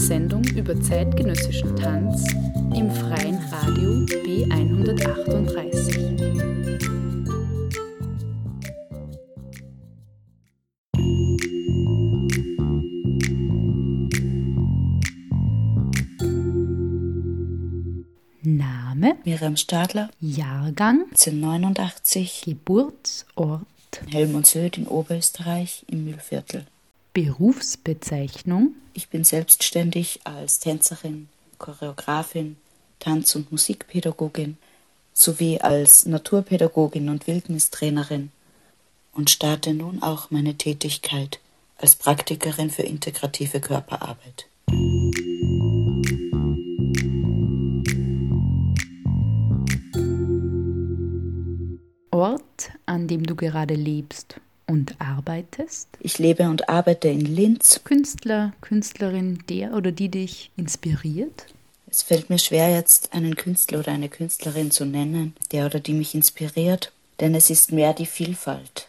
Sendung über zeitgenössischen Tanz im freien Radio B138. Name, Miriam Stadler, Jahrgang, 1989, Geburtsort, Helmundshöht in Oberösterreich im Mühlviertel. Berufsbezeichnung, Ich bin selbstständig als Tänzerin, Choreografin, Tanz- und Musikpädagogin sowie als Naturpädagogin und Wildnistrainerin und starte nun auch meine Tätigkeit als Praktikerin für integrative Körperarbeit. Ort, an dem du gerade lebst und arbeitest, Ich lebe und arbeite in Linz. Künstler, Künstlerin, der oder die dich inspiriert, Es fällt mir schwer, jetzt einen Künstler oder eine Künstlerin zu nennen, der oder die mich inspiriert, denn es ist mehr die Vielfalt.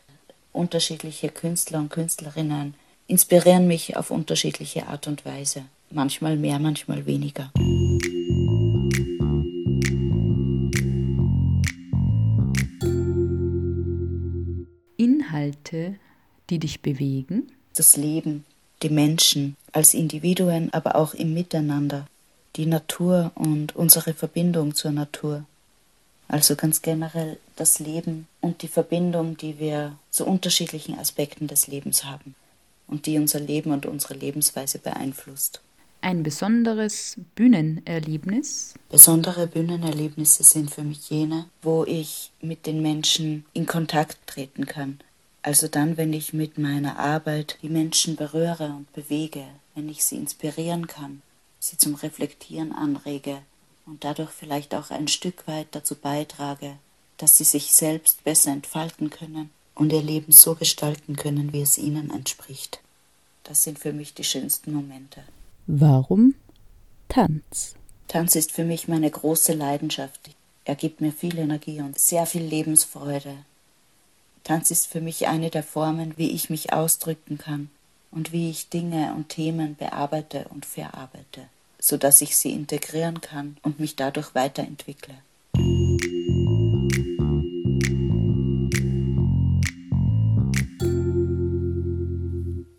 Unterschiedliche Künstler und Künstlerinnen inspirieren mich auf unterschiedliche Art und Weise. Manchmal mehr, manchmal weniger. Inhalte, die dich bewegen, Das Leben, die Menschen als Individuen, aber auch im Miteinander, die Natur und unsere Verbindung zur Natur. Also ganz generell das Leben und die Verbindung, die wir zu unterschiedlichen Aspekten des Lebens haben und die unser Leben und unsere Lebensweise beeinflusst. ein besonderes Bühnenerlebnis, Besondere Bühnenerlebnisse sind für mich jene, wo ich mit den Menschen in Kontakt treten kann. Also dann, wenn ich mit meiner Arbeit die Menschen berühre und bewege, wenn ich sie inspirieren kann, sie zum Reflektieren anrege und dadurch vielleicht auch ein Stück weit dazu beitrage, dass sie sich selbst besser entfalten können und ihr Leben so gestalten können, wie es ihnen entspricht. Das sind für mich die schönsten Momente. Warum Tanz? Tanz ist für mich meine große Leidenschaft. Er gibt mir viel Energie und sehr viel Lebensfreude. Tanz ist für mich eine der Formen, wie ich mich ausdrücken kann und wie ich Dinge und Themen bearbeite und verarbeite, so dass ich sie integrieren kann und mich dadurch weiterentwickle.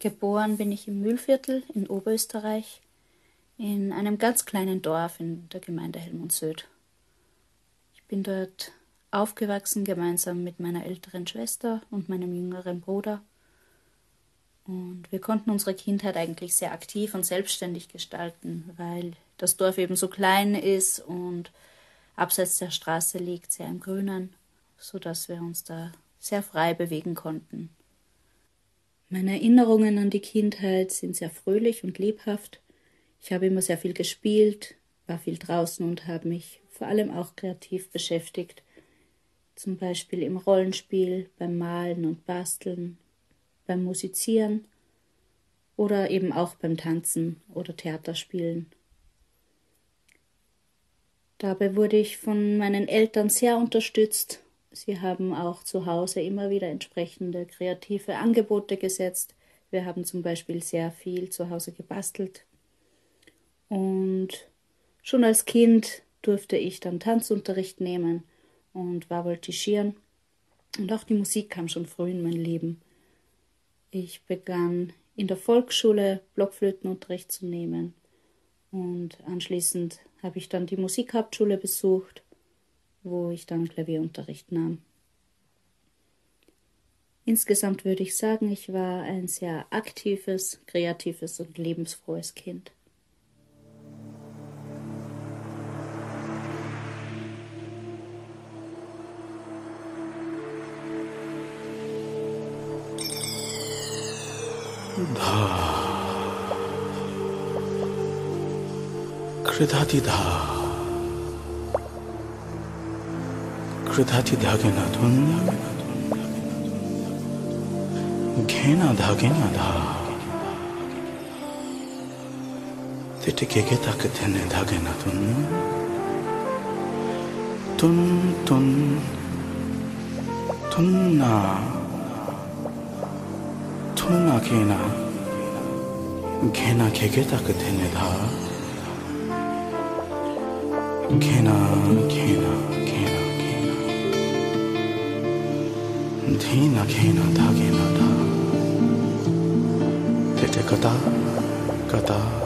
Geboren bin ich im Mühlviertel in Oberösterreich, in einem ganz kleinen Dorf in der Gemeinde Helmundshöht. Ich bin dort aufgewachsen gemeinsam mit meiner älteren Schwester und meinem jüngeren Bruder. Und wir konnten unsere Kindheit eigentlich sehr aktiv und selbstständig gestalten, weil das Dorf eben so klein ist und abseits der Straße liegt, sehr im Grünen, sodass wir uns da sehr frei bewegen konnten. Meine Erinnerungen an die Kindheit sind sehr fröhlich und lebhaft. Ich habe immer sehr viel gespielt, war viel draußen und habe mich vor allem auch kreativ beschäftigt. Zum Beispiel im Rollenspiel, beim Malen und Basteln, beim Musizieren oder eben auch beim Tanzen oder Theaterspielen. Dabei wurde ich von meinen Eltern sehr unterstützt. Sie haben auch zu Hause immer wieder entsprechende kreative Angebote gesetzt. Wir haben zum Beispiel sehr viel zu Hause gebastelt. Und schon als Kind durfte ich dann Tanzunterricht nehmen und war voltigieren. Und auch die Musik kam schon früh in mein Leben. Ich begann in der Volksschule Blockflötenunterricht zu nehmen und anschließend habe ich dann die Musikhauptschule besucht, wo ich dann Klavierunterricht nahm. Insgesamt würde ich sagen, ich war ein sehr aktives, kreatives und lebensfrohes Kind. 그러다디다 그러다디다 게나 돈나 게나 다 게나 다 Tete keke tak tene dage na tun Tun tun Tun na Tun na ke na 개나 개개다 그대네다. 개나 개나 개나 개나. 대나 개나 다 개나 다. 대대 가다 가다.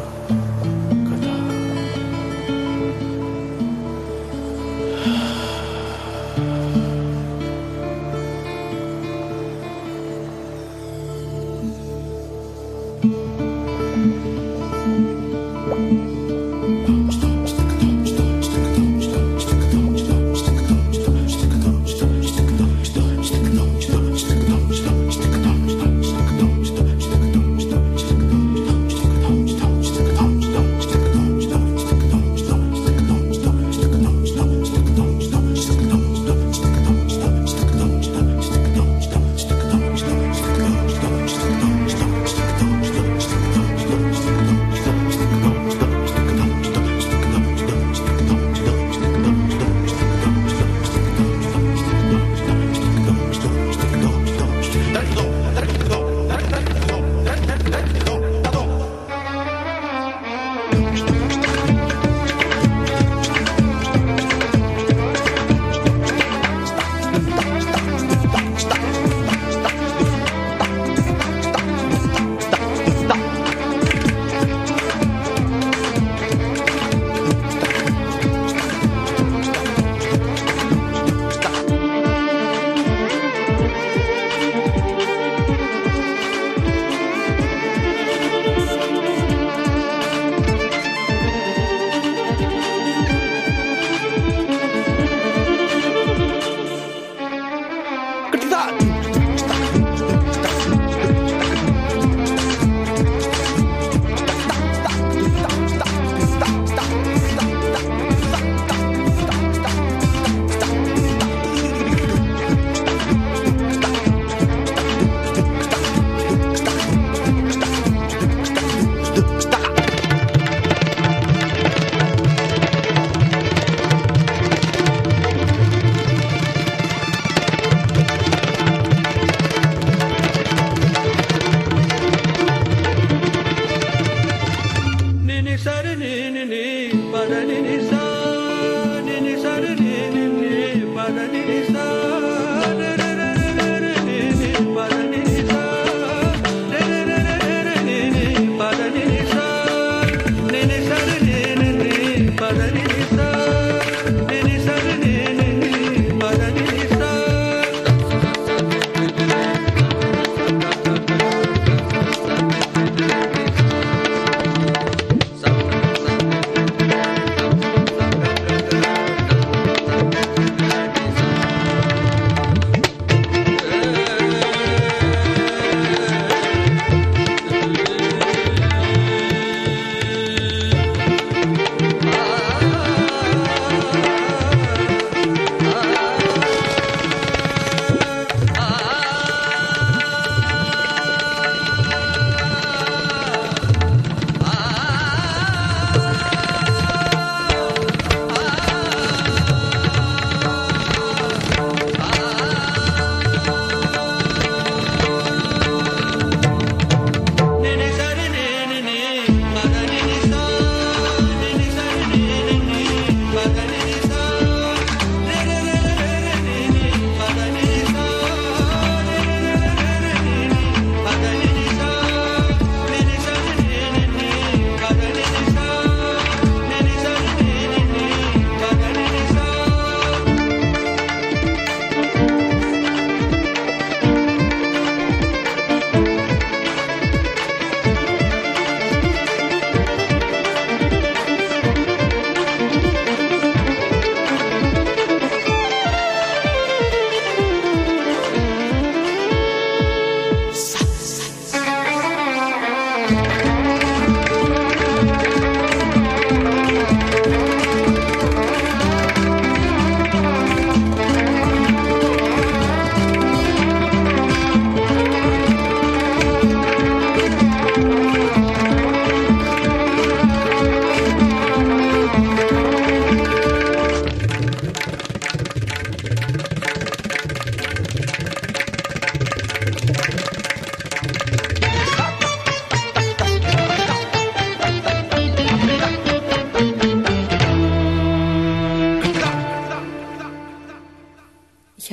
ne ne kar ne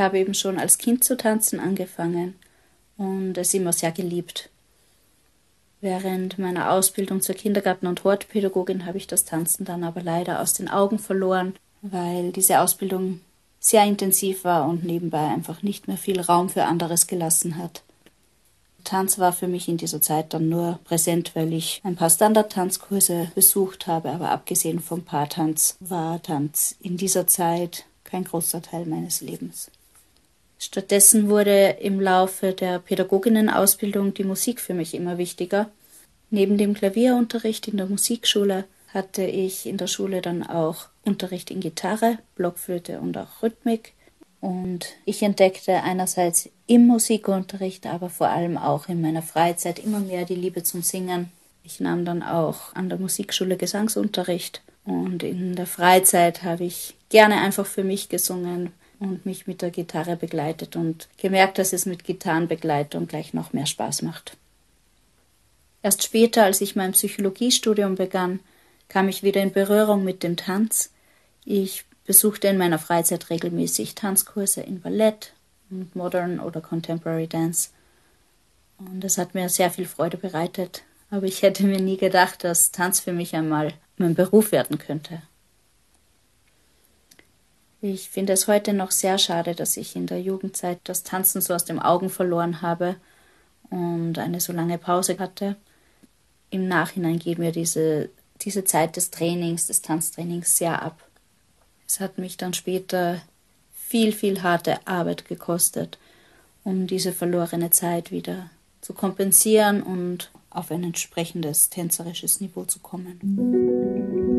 habe eben schon als Kind zu tanzen angefangen und es immer sehr geliebt. Während meiner Ausbildung zur Kindergarten- und Hortpädagogin habe ich das Tanzen dann aber leider aus den Augen verloren, weil diese Ausbildung sehr intensiv war und nebenbei einfach nicht mehr viel Raum für anderes gelassen hat. Tanz war für mich in dieser Zeit dann nur präsent, weil ich ein paar Standardtanzkurse besucht habe, aber abgesehen vom Paartanz war Tanz in dieser Zeit kein großer Teil meines Lebens. Stattdessen wurde im Laufe der Pädagoginnenausbildung die Musik für mich immer wichtiger. Neben dem Klavierunterricht in der Musikschule hatte ich in der Schule dann auch Unterricht in Gitarre, Blockflöte und auch Rhythmik. Und ich entdeckte einerseits im Musikunterricht, aber vor allem auch in meiner Freizeit immer mehr die Liebe zum Singen. Ich nahm dann auch an der Musikschule Gesangsunterricht und in der Freizeit habe ich gerne einfach für mich gesungen und mich mit der Gitarre begleitet und gemerkt, dass es mit Gitarrenbegleitung gleich noch mehr Spaß macht. Erst später, als ich mein Psychologiestudium begann, kam ich wieder in Berührung mit dem Tanz. Ich besuchte in meiner Freizeit regelmäßig Tanzkurse in Ballett und Modern oder Contemporary Dance. Und es hat mir sehr viel Freude bereitet. Aber ich hätte mir nie gedacht, dass Tanz für mich einmal mein Beruf werden könnte. Ich finde es heute noch sehr schade, dass ich in der Jugendzeit das Tanzen so aus den Augen verloren habe und eine so lange Pause hatte. Im Nachhinein geht mir diese, diese Zeit des Trainings, des Tanztrainings sehr ab. Es hat mich dann später viel, viel harte Arbeit gekostet, um diese verlorene Zeit wieder zu kompensieren und auf ein entsprechendes tänzerisches Niveau zu kommen.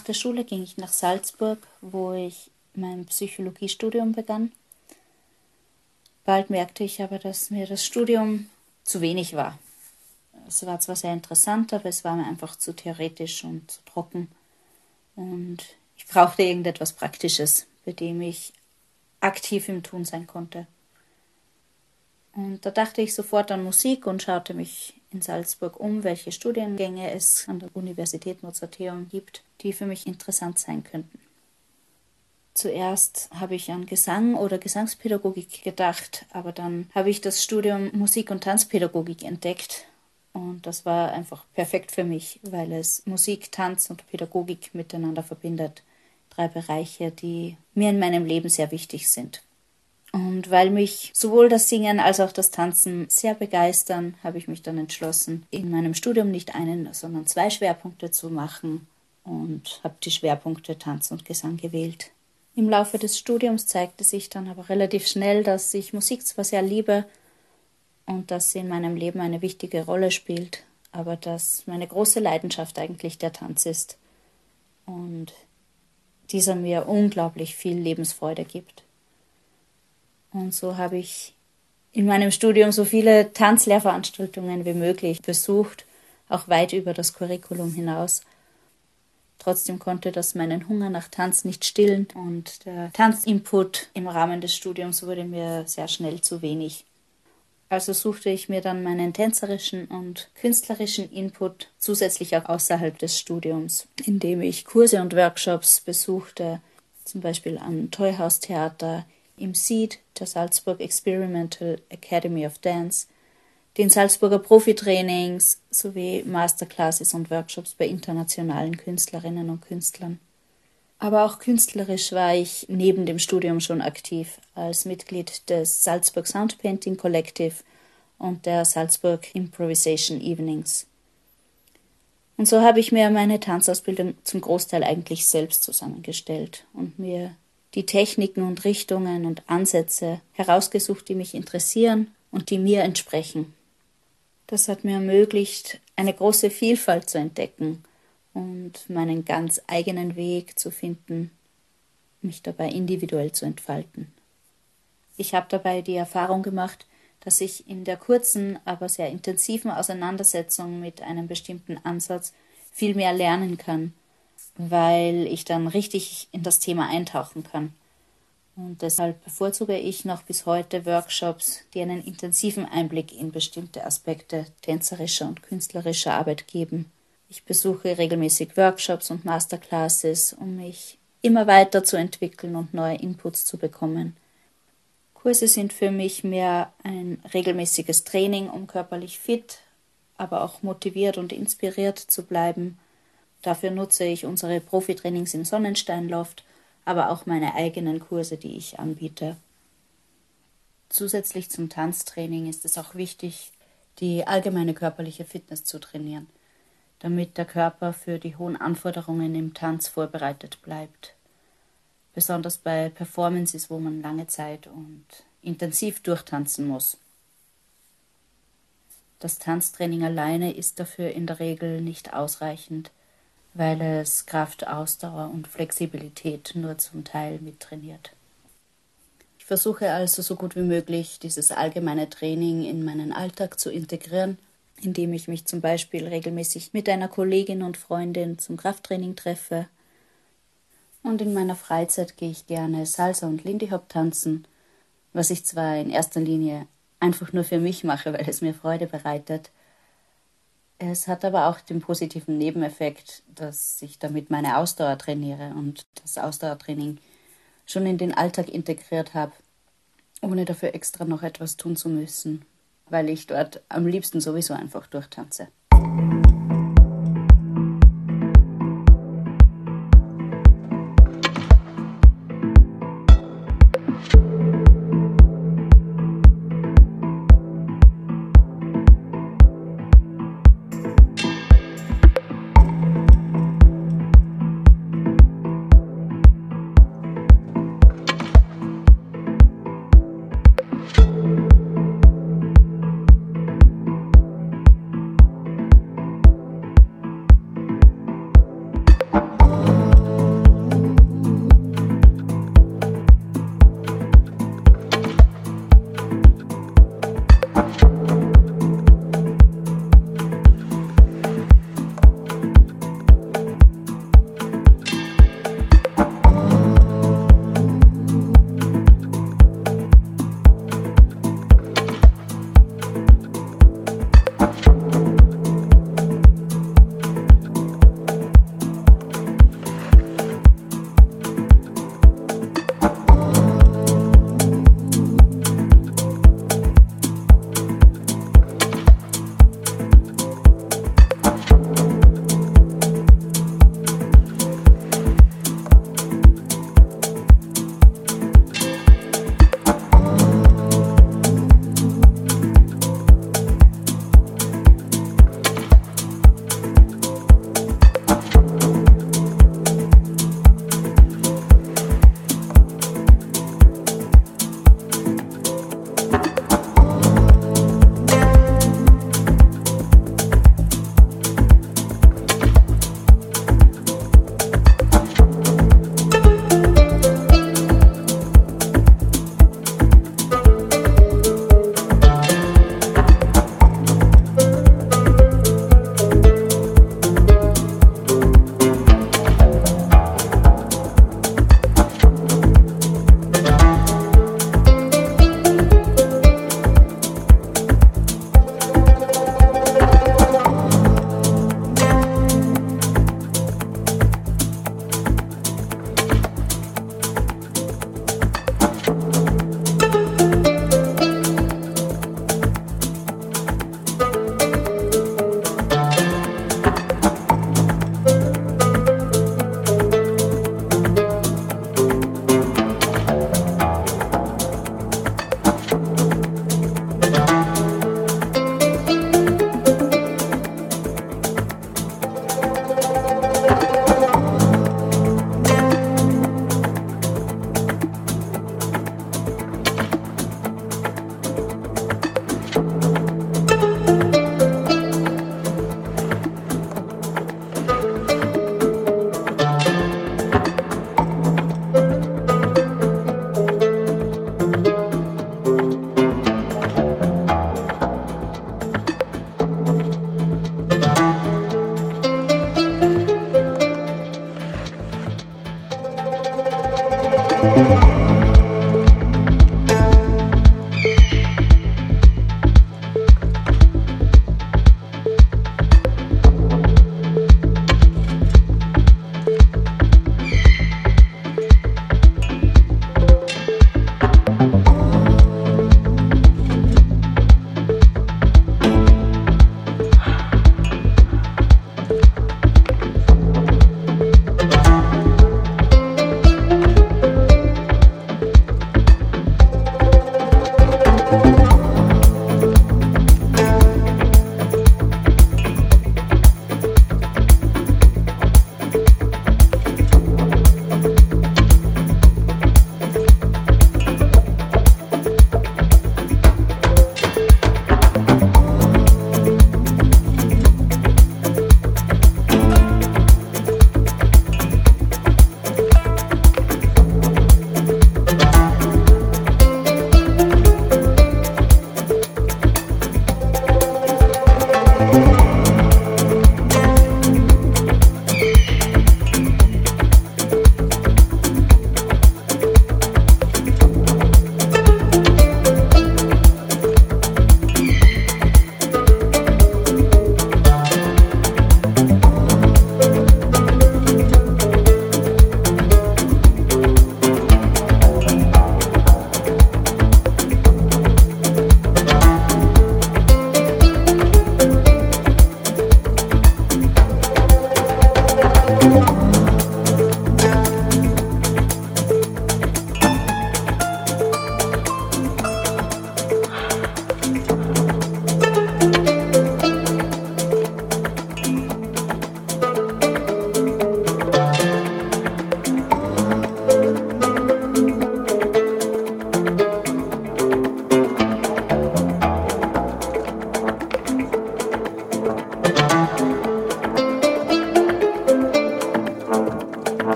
Nach der Schule ging ich nach Salzburg, wo ich mein Psychologiestudium begann. Bald merkte ich aber, dass mir das Studium zu wenig war. Es war zwar sehr interessant, aber es war mir einfach zu theoretisch und zu trocken. Und ich brauchte irgendetwas Praktisches, bei dem ich aktiv im Tun sein konnte. Und da dachte ich sofort an Musik und schaute mich in Salzburg um, welche Studiengänge es an der Universität Mozarteum gibt, die für mich interessant sein könnten. Zuerst habe ich an Gesang oder Gesangspädagogik gedacht, aber dann habe ich das Studium Musik- und Tanzpädagogik entdeckt und das war einfach perfekt für mich, weil es Musik, Tanz und Pädagogik miteinander verbindet. Drei Bereiche, die mir in meinem Leben sehr wichtig sind. Und weil mich sowohl das Singen als auch das Tanzen sehr begeistern, habe ich mich dann entschlossen, in meinem Studium nicht einen, sondern zwei Schwerpunkte zu machen und habe die Schwerpunkte Tanz und Gesang gewählt. Im Laufe des Studiums zeigte sich dann aber relativ schnell, dass ich Musik zwar sehr liebe und dass sie in meinem Leben eine wichtige Rolle spielt, aber dass meine große Leidenschaft eigentlich der Tanz ist und dieser mir unglaublich viel Lebensfreude gibt. Und so habe ich in meinem Studium so viele Tanzlehrveranstaltungen wie möglich besucht, auch weit über das Curriculum hinaus. Trotzdem konnte das meinen Hunger nach Tanz nicht stillen und der Tanzinput im Rahmen des Studiums wurde mir sehr schnell zu wenig. Also suchte ich mir dann meinen tänzerischen und künstlerischen Input zusätzlich auch außerhalb des Studiums, indem ich Kurse und Workshops besuchte, zum Beispiel am Toyhaus-Theater, im SEED, der Salzburg Experimental Academy of Dance, den Salzburger Profitrainings sowie Masterclasses und Workshops bei internationalen Künstlerinnen und Künstlern. Aber auch künstlerisch war ich neben dem Studium schon aktiv als Mitglied des Salzburg Sound Painting Collective und der Salzburg Improvisation Evenings. Und so habe ich mir meine Tanzausbildung zum Großteil eigentlich selbst zusammengestellt und mir die Techniken und Richtungen und Ansätze herausgesucht, die mich interessieren und die mir entsprechen. Das hat mir ermöglicht, eine große Vielfalt zu entdecken und meinen ganz eigenen Weg zu finden, mich dabei individuell zu entfalten. Ich habe dabei die Erfahrung gemacht, dass ich in der kurzen, aber sehr intensiven Auseinandersetzung mit einem bestimmten Ansatz viel mehr lernen kann weil ich dann richtig in das Thema eintauchen kann. Und deshalb bevorzuge ich noch bis heute Workshops, die einen intensiven Einblick in bestimmte Aspekte tänzerischer und künstlerischer Arbeit geben. Ich besuche regelmäßig Workshops und Masterclasses, um mich immer weiter zu entwickeln und neue Inputs zu bekommen. Kurse sind für mich mehr ein regelmäßiges Training, um körperlich fit, aber auch motiviert und inspiriert zu bleiben Dafür nutze ich unsere Profitrainings im Sonnensteinloft, aber auch meine eigenen Kurse, die ich anbiete. Zusätzlich zum Tanztraining ist es auch wichtig, die allgemeine körperliche Fitness zu trainieren, damit der Körper für die hohen Anforderungen im Tanz vorbereitet bleibt. Besonders bei Performances, wo man lange Zeit und intensiv durchtanzen muss. Das Tanztraining alleine ist dafür in der Regel nicht ausreichend, weil es Kraft, Ausdauer und Flexibilität nur zum Teil mittrainiert. Ich versuche also so gut wie möglich dieses allgemeine Training in meinen Alltag zu integrieren, indem ich mich zum Beispiel regelmäßig mit einer Kollegin und Freundin zum Krafttraining treffe. Und in meiner Freizeit gehe ich gerne Salsa und Lindy Hop tanzen, was ich zwar in erster Linie einfach nur für mich mache, weil es mir Freude bereitet, es hat aber auch den positiven Nebeneffekt, dass ich damit meine Ausdauer trainiere und das Ausdauertraining schon in den Alltag integriert habe, ohne dafür extra noch etwas tun zu müssen, weil ich dort am liebsten sowieso einfach durchtanze.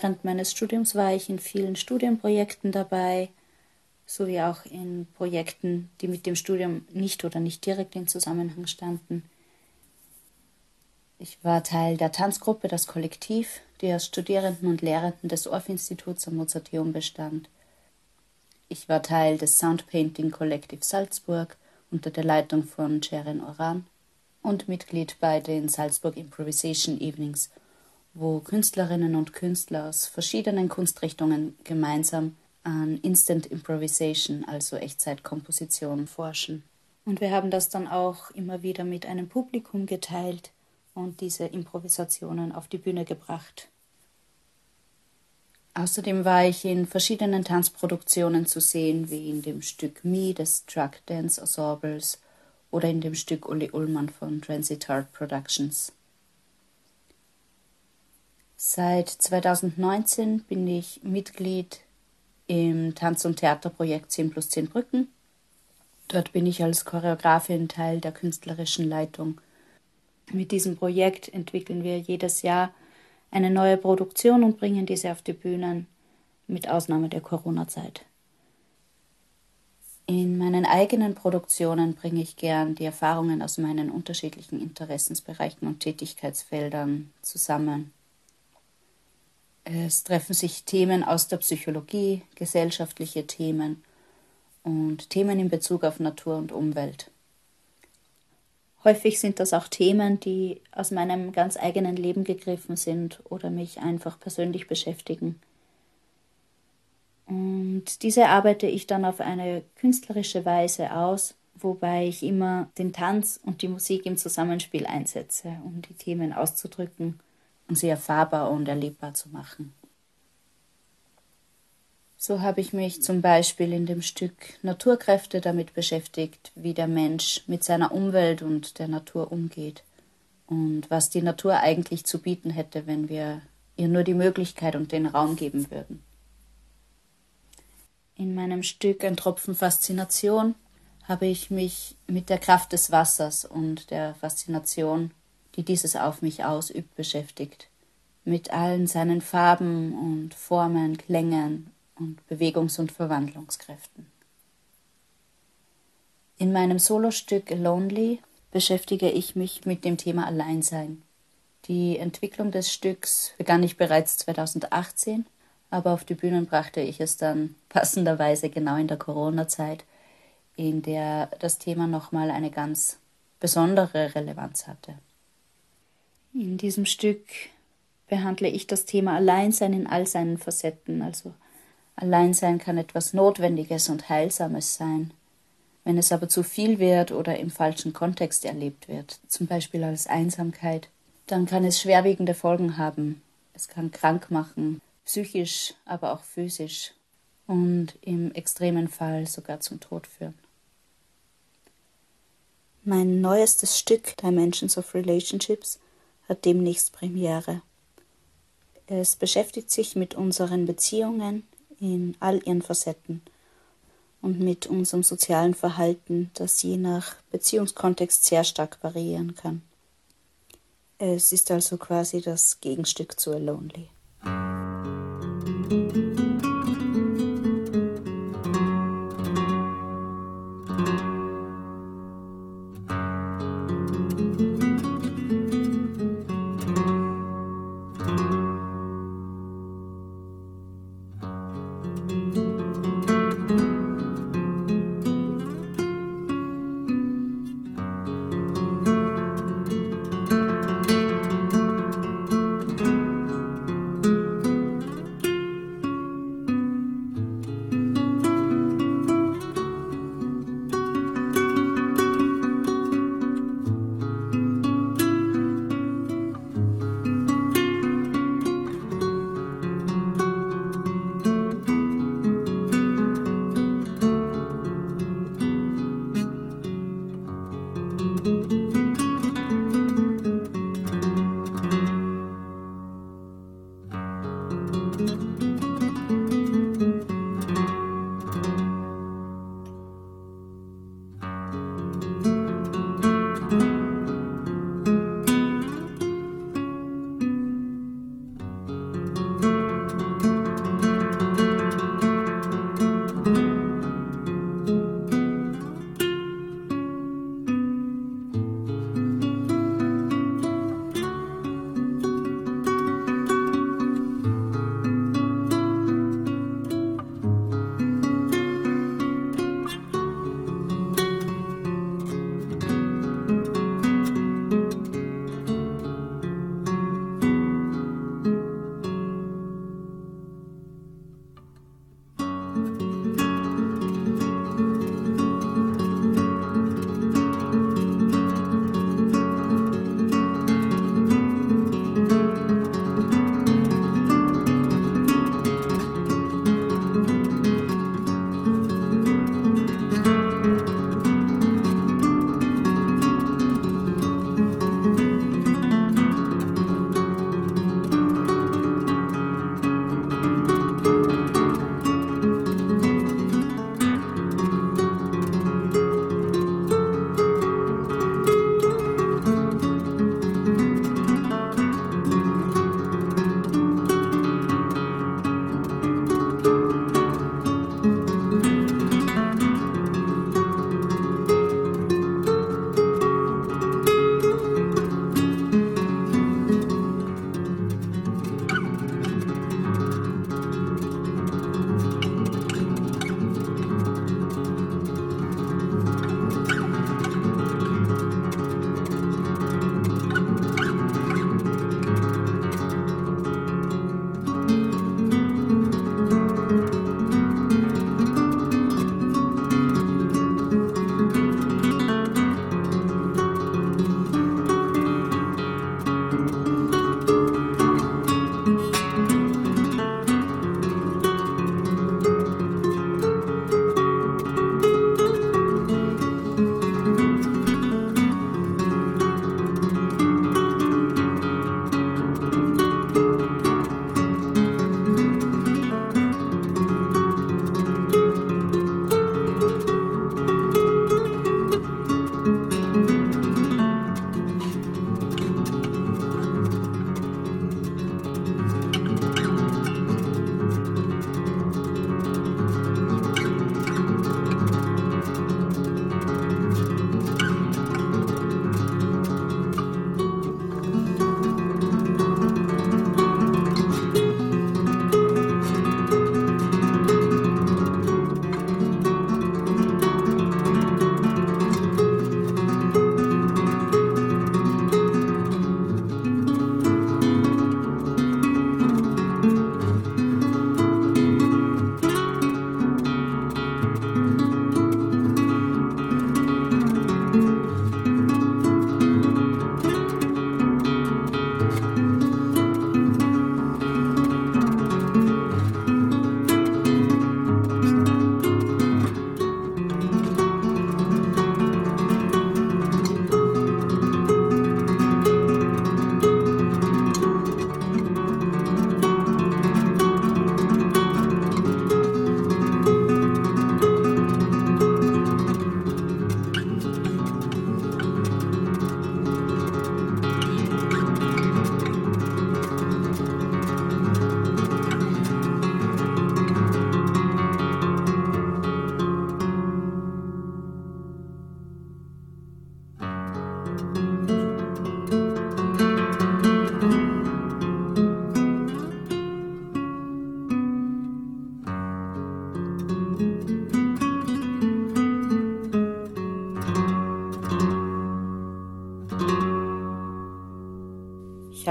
Während meines Studiums war ich in vielen Studienprojekten dabei, sowie auch in Projekten, die mit dem Studium nicht oder nicht direkt in Zusammenhang standen. Ich war Teil der Tanzgruppe Das Kollektiv, die aus Studierenden und Lehrenden des Orff-Instituts am Mozarteum bestand. Ich war Teil des Soundpainting Collective Salzburg unter der Leitung von Sharon Oran und Mitglied bei den Salzburg Improvisation Evenings, wo Künstlerinnen und Künstler aus verschiedenen Kunstrichtungen gemeinsam an Instant Improvisation, also Echtzeitkomposition, forschen. Und wir haben das dann auch immer wieder mit einem Publikum geteilt und diese Improvisationen auf die Bühne gebracht. Außerdem war ich in verschiedenen Tanzproduktionen zu sehen, wie in dem Stück Me des Drug Dance Ensembles oder in dem Stück Uli Ullmann von Transit Art Productions. Seit 2019 bin ich Mitglied im Tanz- und Theaterprojekt 10 plus 10 Brücken. Dort bin ich als Choreografin Teil der künstlerischen Leitung. Mit diesem Projekt entwickeln wir jedes Jahr eine neue Produktion und bringen diese auf die Bühnen, mit Ausnahme der Corona-Zeit. In meinen eigenen Produktionen bringe ich gern die Erfahrungen aus meinen unterschiedlichen Interessensbereichen und Tätigkeitsfeldern zusammen. Es treffen sich Themen aus der Psychologie, gesellschaftliche Themen und Themen in Bezug auf Natur und Umwelt. Häufig sind das auch Themen, die aus meinem ganz eigenen Leben gegriffen sind oder mich einfach persönlich beschäftigen. Und diese arbeite ich dann auf eine künstlerische Weise aus, wobei ich immer den Tanz und die Musik im Zusammenspiel einsetze, um die Themen auszudrücken und sie erfahrbar und erlebbar zu machen. So habe ich mich zum Beispiel in dem Stück Naturkräfte damit beschäftigt, wie der Mensch mit seiner Umwelt und der Natur umgeht und was die Natur eigentlich zu bieten hätte, wenn wir ihr nur die Möglichkeit und den Raum geben würden. In meinem Stück Ein Tropfen Faszination habe ich mich mit der Kraft des Wassers und der Faszination die dieses auf mich ausübt, beschäftigt. Mit allen seinen Farben und Formen, Klängen und Bewegungs- und Verwandlungskräften. In meinem Solostück Lonely beschäftige ich mich mit dem Thema Alleinsein. Die Entwicklung des Stücks begann ich bereits 2018, aber auf die Bühnen brachte ich es dann passenderweise genau in der Corona-Zeit, in der das Thema nochmal eine ganz besondere Relevanz hatte. In diesem Stück behandle ich das Thema Alleinsein in all seinen Facetten. Also Alleinsein kann etwas Notwendiges und Heilsames sein. Wenn es aber zu viel wird oder im falschen Kontext erlebt wird, zum Beispiel als Einsamkeit, dann kann es schwerwiegende Folgen haben. Es kann krank machen, psychisch, aber auch physisch und im extremen Fall sogar zum Tod führen. Mein neuestes Stück Dimensions of Relationships hat demnächst Premiere. Es beschäftigt sich mit unseren Beziehungen in all ihren Facetten und mit unserem sozialen Verhalten, das je nach Beziehungskontext sehr stark variieren kann. Es ist also quasi das Gegenstück zu A Lonely.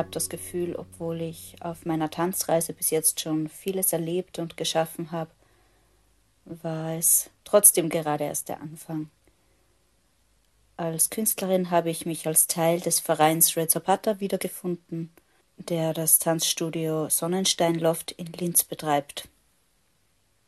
Habe das Gefühl, obwohl ich auf meiner Tanzreise bis jetzt schon vieles erlebt und geschaffen habe, war es trotzdem gerade erst der Anfang. Als Künstlerin habe ich mich als Teil des Vereins Red Zapata wiedergefunden, der das Tanzstudio Sonnenstein Loft in Linz betreibt.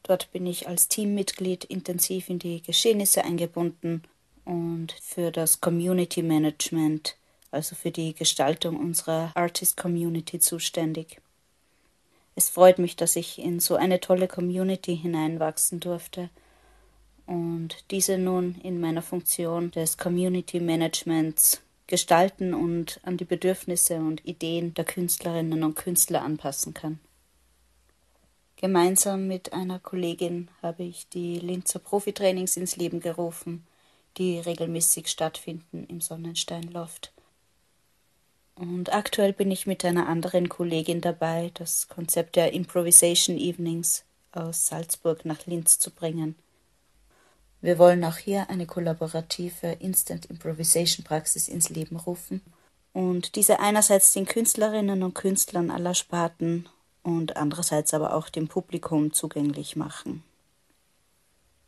Dort bin ich als Teammitglied intensiv in die Geschehnisse eingebunden und für das Community Management, also für die Gestaltung unserer Artist Community zuständig. Es freut mich, dass ich in so eine tolle Community hineinwachsen durfte und diese nun in meiner Funktion des Community Managements gestalten und an die Bedürfnisse und Ideen der Künstlerinnen und Künstler anpassen kann. Gemeinsam mit einer Kollegin habe ich die Linzer Profitrainings ins Leben gerufen, die regelmäßig stattfinden im Sonnensteinloft. Und aktuell bin ich mit einer anderen Kollegin dabei, das Konzept der Improvisation Evenings aus Salzburg nach Linz zu bringen. Wir wollen auch hier eine kollaborative Instant Improvisation Praxis ins Leben rufen und diese einerseits den Künstlerinnen und Künstlern aller Sparten und andererseits aber auch dem Publikum zugänglich machen.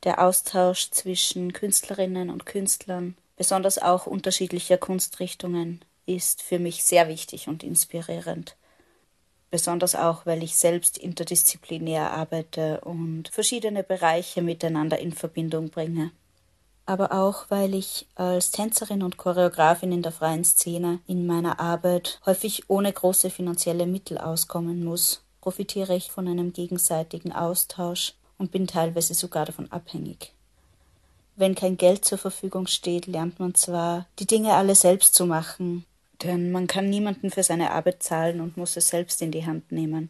Der Austausch zwischen Künstlerinnen und Künstlern, besonders auch unterschiedlicher Kunstrichtungen, ist für mich sehr wichtig und inspirierend besonders auch, weil ich selbst interdisziplinär arbeite und verschiedene Bereiche miteinander in Verbindung bringe. Aber auch, weil ich als Tänzerin und Choreografin in der freien Szene in meiner Arbeit häufig ohne große finanzielle Mittel auskommen muss, profitiere ich von einem gegenseitigen Austausch und bin teilweise sogar davon abhängig. Wenn kein Geld zur Verfügung steht, lernt man zwar, die Dinge alle selbst zu machen, denn man kann niemanden für seine Arbeit zahlen und muss es selbst in die Hand nehmen.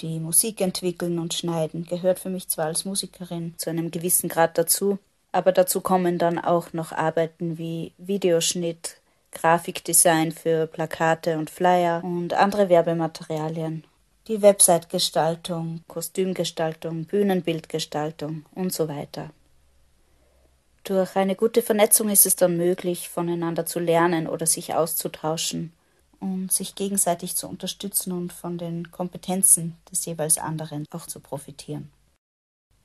Die Musik entwickeln und schneiden gehört für mich zwar als Musikerin zu einem gewissen Grad dazu, aber dazu kommen dann auch noch Arbeiten wie Videoschnitt, Grafikdesign für Plakate und Flyer und andere Werbematerialien, die Website-Gestaltung, Kostümgestaltung, Bühnenbildgestaltung und so weiter. Durch eine gute Vernetzung ist es dann möglich, voneinander zu lernen oder sich auszutauschen und sich gegenseitig zu unterstützen und von den Kompetenzen des jeweils anderen auch zu profitieren.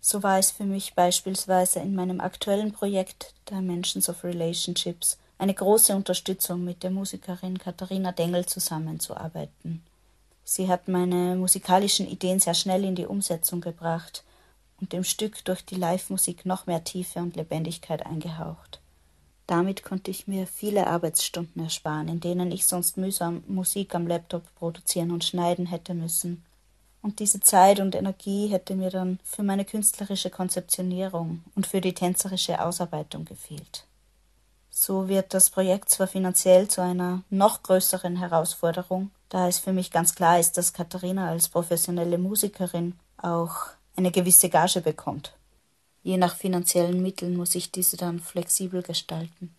So war es für mich beispielsweise in meinem aktuellen Projekt Dimensions of Relationships eine große Unterstützung mit der Musikerin Katharina Dengel zusammenzuarbeiten. Sie hat meine musikalischen Ideen sehr schnell in die Umsetzung gebracht und dem Stück durch die Live-Musik noch mehr Tiefe und Lebendigkeit eingehaucht. Damit konnte ich mir viele Arbeitsstunden ersparen, in denen ich sonst mühsam Musik am Laptop produzieren und schneiden hätte müssen. Und diese Zeit und Energie hätte mir dann für meine künstlerische Konzeptionierung und für die tänzerische Ausarbeitung gefehlt. So wird das Projekt zwar finanziell zu einer noch größeren Herausforderung, da es für mich ganz klar ist, dass Katharina als professionelle Musikerin auch eine gewisse Gage bekommt. Je nach finanziellen Mitteln muss ich diese dann flexibel gestalten.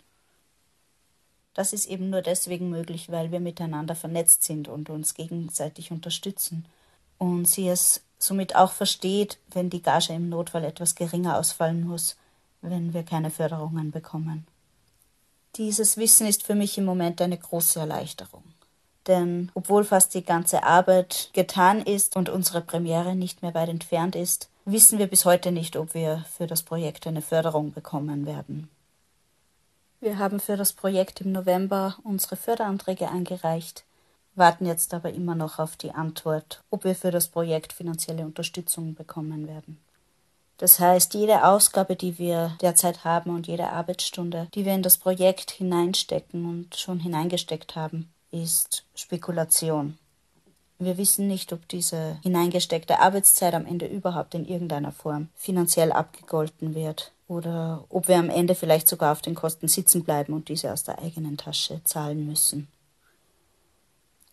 Das ist eben nur deswegen möglich, weil wir miteinander vernetzt sind und uns gegenseitig unterstützen und sie es somit auch versteht, wenn die Gage im Notfall etwas geringer ausfallen muss, wenn wir keine Förderungen bekommen. Dieses Wissen ist für mich im Moment eine große Erleichterung. Denn obwohl fast die ganze Arbeit getan ist und unsere Premiere nicht mehr weit entfernt ist, wissen wir bis heute nicht, ob wir für das Projekt eine Förderung bekommen werden. Wir haben für das Projekt im November unsere Förderanträge eingereicht, warten jetzt aber immer noch auf die Antwort, ob wir für das Projekt finanzielle Unterstützung bekommen werden. Das heißt, jede Ausgabe, die wir derzeit haben und jede Arbeitsstunde, die wir in das Projekt hineinstecken und schon hineingesteckt haben, ist Spekulation. Wir wissen nicht, ob diese hineingesteckte Arbeitszeit am Ende überhaupt in irgendeiner Form finanziell abgegolten wird oder ob wir am Ende vielleicht sogar auf den Kosten sitzen bleiben und diese aus der eigenen Tasche zahlen müssen.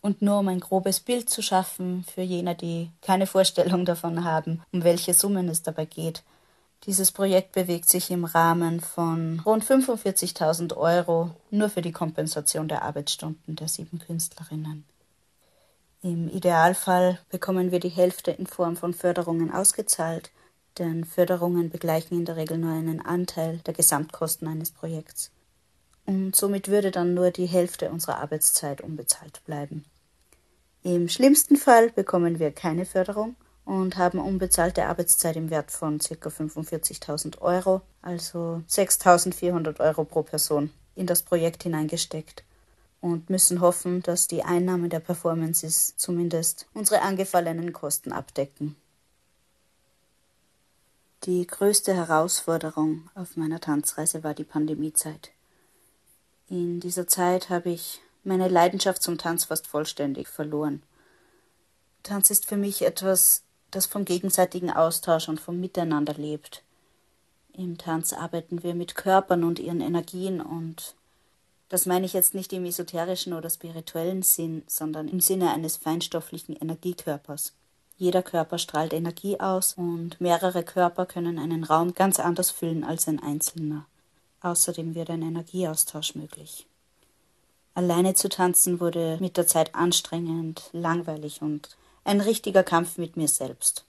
Und nur um ein grobes Bild zu schaffen für jene, die keine Vorstellung davon haben, um welche Summen es dabei geht, dieses Projekt bewegt sich im Rahmen von rund 45.000 Euro nur für die Kompensation der Arbeitsstunden der sieben Künstlerinnen. Im Idealfall bekommen wir die Hälfte in Form von Förderungen ausgezahlt, denn Förderungen begleichen in der Regel nur einen Anteil der Gesamtkosten eines Projekts. Und somit würde dann nur die Hälfte unserer Arbeitszeit unbezahlt bleiben. Im schlimmsten Fall bekommen wir keine Förderung und haben unbezahlte Arbeitszeit im Wert von ca. 45.000 Euro, also 6.400 Euro pro Person, in das Projekt hineingesteckt und müssen hoffen, dass die Einnahmen der Performances zumindest unsere angefallenen Kosten abdecken. Die größte Herausforderung auf meiner Tanzreise war die Pandemiezeit. In dieser Zeit habe ich meine Leidenschaft zum Tanz fast vollständig verloren. Tanz ist für mich etwas, das vom gegenseitigen Austausch und vom Miteinander lebt. Im Tanz arbeiten wir mit Körpern und ihren Energien und das meine ich jetzt nicht im esoterischen oder spirituellen Sinn, sondern im Sinne eines feinstofflichen Energiekörpers. Jeder Körper strahlt Energie aus und mehrere Körper können einen Raum ganz anders füllen als ein einzelner. Außerdem wird ein Energieaustausch möglich. Alleine zu tanzen wurde mit der Zeit anstrengend, langweilig und ein richtiger Kampf mit mir selbst.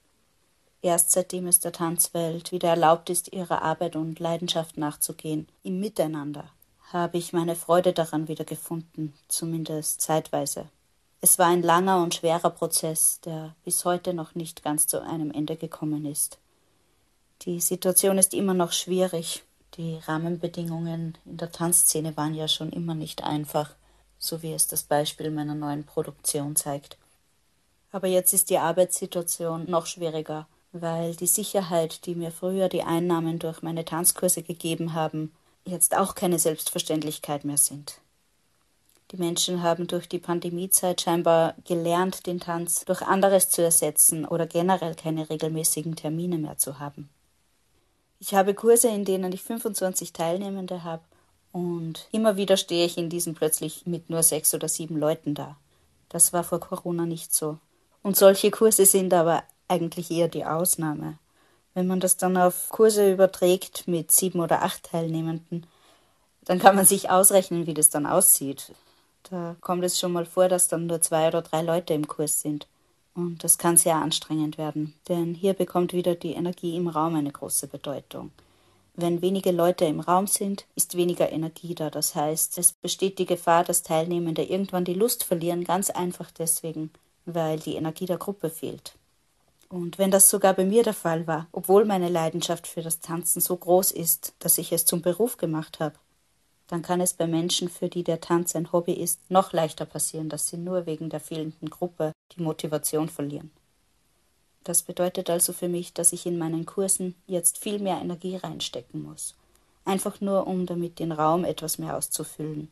Erst seitdem es der Tanzwelt wieder erlaubt ist, ihrer Arbeit und Leidenschaft nachzugehen, im Miteinander, habe ich meine Freude daran wieder gefunden, zumindest zeitweise. Es war ein langer und schwerer Prozess, der bis heute noch nicht ganz zu einem Ende gekommen ist. Die Situation ist immer noch schwierig. Die Rahmenbedingungen in der Tanzszene waren ja schon immer nicht einfach, so wie es das Beispiel meiner neuen Produktion zeigt. Aber jetzt ist die Arbeitssituation noch schwieriger, weil die Sicherheit, die mir früher die Einnahmen durch meine Tanzkurse gegeben haben, jetzt auch keine Selbstverständlichkeit mehr sind. Die Menschen haben durch die Pandemiezeit scheinbar gelernt, den Tanz durch anderes zu ersetzen oder generell keine regelmäßigen Termine mehr zu haben. Ich habe Kurse, in denen ich 25 Teilnehmende habe und immer wieder stehe ich in diesen plötzlich mit nur sechs oder sieben Leuten da. Das war vor Corona nicht so. Und solche Kurse sind aber eigentlich eher die Ausnahme. Wenn man das dann auf Kurse überträgt mit sieben oder acht Teilnehmenden, dann kann man sich ausrechnen, wie das dann aussieht. Da kommt es schon mal vor, dass dann nur zwei oder drei Leute im Kurs sind. Und das kann sehr anstrengend werden, denn hier bekommt wieder die Energie im Raum eine große Bedeutung. Wenn wenige Leute im Raum sind, ist weniger Energie da. Das heißt, es besteht die Gefahr, dass Teilnehmende irgendwann die Lust verlieren, ganz einfach deswegen, weil die Energie der Gruppe fehlt. Und wenn das sogar bei mir der Fall war, obwohl meine Leidenschaft für das Tanzen so groß ist, dass ich es zum Beruf gemacht habe, dann kann es bei Menschen, für die der Tanz ein Hobby ist, noch leichter passieren, dass sie nur wegen der fehlenden Gruppe die Motivation verlieren. Das bedeutet also für mich, dass ich in meinen Kursen jetzt viel mehr Energie reinstecken muss. Einfach nur, um damit den Raum etwas mehr auszufüllen.